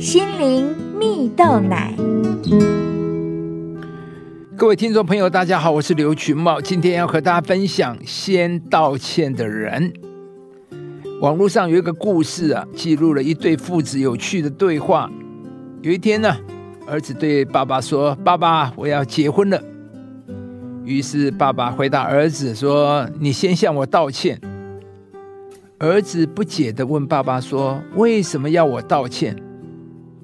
心灵蜜豆奶。各位听众朋友，大家好，我是刘群茂，今天要和大家分享先道歉的人。网络上有一个故事啊，记录了一对父子有趣的对话。有一天呢，儿子对爸爸说：“爸爸，我要结婚了。”于是爸爸回答儿子说：“你先向我道歉。”儿子不解的问爸爸说：“为什么要我道歉？”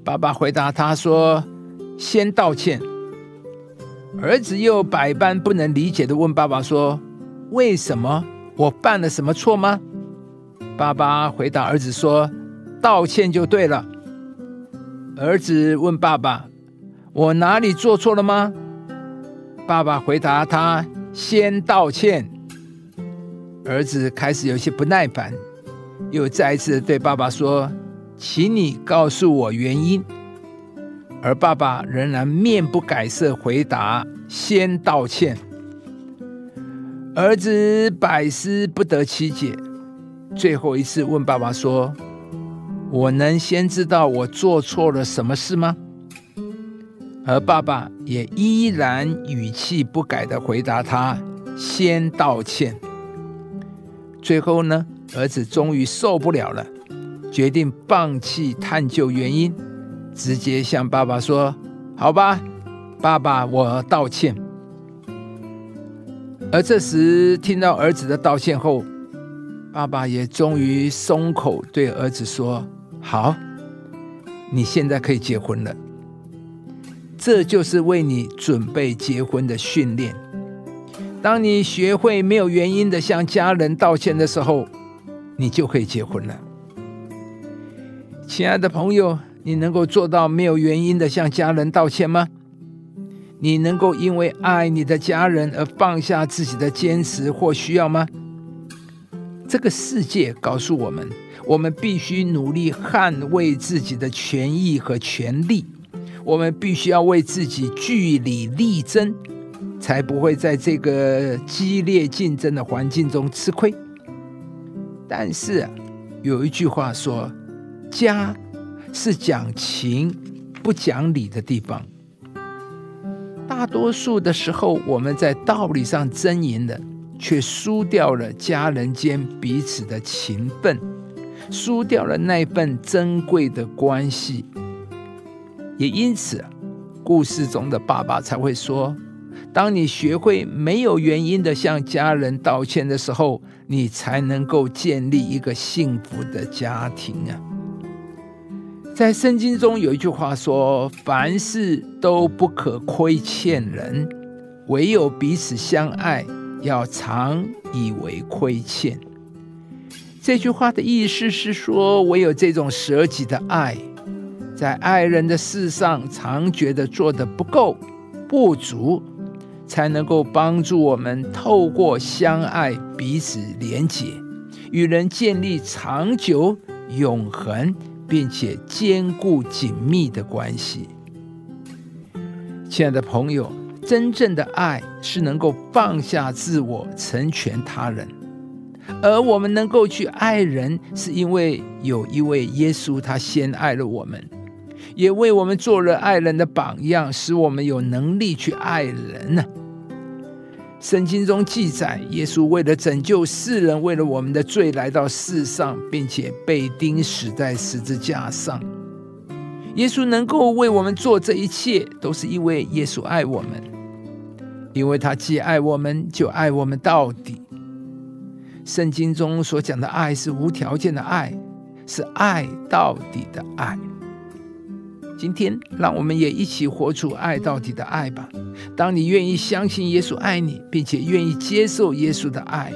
爸爸回答他说：“先道歉。”儿子又百般不能理解的问爸爸说：“为什么？我犯了什么错吗？”爸爸回答儿子说：“道歉就对了。”儿子问爸爸：“我哪里做错了吗？”爸爸回答他：“先道歉。”儿子开始有些不耐烦，又再一次对爸爸说。请你告诉我原因。而爸爸仍然面不改色回答：“先道歉。”儿子百思不得其解，最后一次问爸爸说：“我能先知道我做错了什么事吗？”而爸爸也依然语气不改的回答他：“先道歉。”最后呢，儿子终于受不了了。决定放弃探究原因，直接向爸爸说：“好吧，爸爸，我道歉。”而这时听到儿子的道歉后，爸爸也终于松口，对儿子说：“好，你现在可以结婚了。这就是为你准备结婚的训练。当你学会没有原因的向家人道歉的时候，你就可以结婚了。”亲爱的朋友，你能够做到没有原因的向家人道歉吗？你能够因为爱你的家人而放下自己的坚持或需要吗？这个世界告诉我们，我们必须努力捍卫自己的权益和权利，我们必须要为自己据理力争，才不会在这个激烈竞争的环境中吃亏。但是，有一句话说。家是讲情不讲理的地方。大多数的时候，我们在道理上争赢了，却输掉了家人间彼此的情分，输掉了那份珍贵的关系。也因此，故事中的爸爸才会说：“当你学会没有原因的向家人道歉的时候，你才能够建立一个幸福的家庭啊。”在圣经中有一句话说：“凡事都不可亏欠人，唯有彼此相爱，要常以为亏欠。”这句话的意思是说，唯有这种舍己的爱，在爱人的事上常觉得做的不够、不足，才能够帮助我们透过相爱彼此连结，与人建立长久、永恒。并且坚固紧密的关系，亲爱的朋友，真正的爱是能够放下自我，成全他人。而我们能够去爱人，是因为有一位耶稣，他先爱了我们，也为我们做了爱人的榜样，使我们有能力去爱人呢。圣经中记载，耶稣为了拯救世人，为了我们的罪来到世上，并且被钉死在十字架上。耶稣能够为我们做这一切，都是因为耶稣爱我们，因为他既爱我们，就爱我们到底。圣经中所讲的爱是无条件的爱，是爱到底的爱。今天，让我们也一起活出爱到底的爱吧。当你愿意相信耶稣爱你，并且愿意接受耶稣的爱，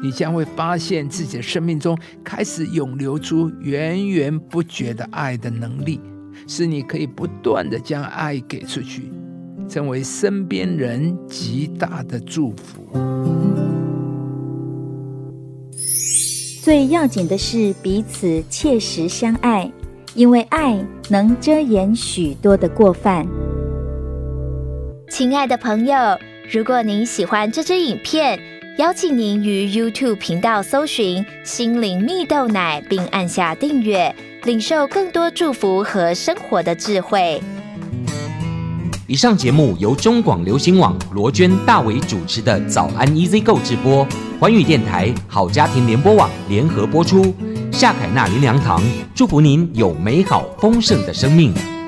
你将会发现自己的生命中开始涌流出源源不绝的爱的能力，使你可以不断的将爱给出去，成为身边人极大的祝福。最要紧的是彼此切实相爱。因为爱能遮掩许多的过犯。亲爱的朋友如果您喜欢这支影片邀请您于 youtube 频道搜寻心灵蜜豆奶并按下订阅领受更多祝福和生活的智慧。以上节目由中广流行网罗娟大伟主持的早安 easygo 直播环宇电台好家庭联播网联合播出。夏凯纳林粮堂祝福您有美好丰盛的生命。